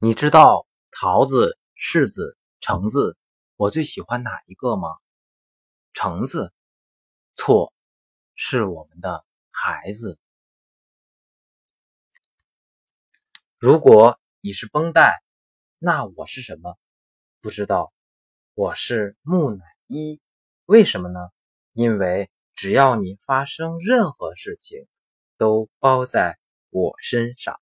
你知道桃子柿子橙子我最喜欢哪一个吗？橙子错是我们的孩子。如果你是绷带那我是什么？不知道我是木乃伊。为什么呢？因为只要你发生任何事情都包在我身上。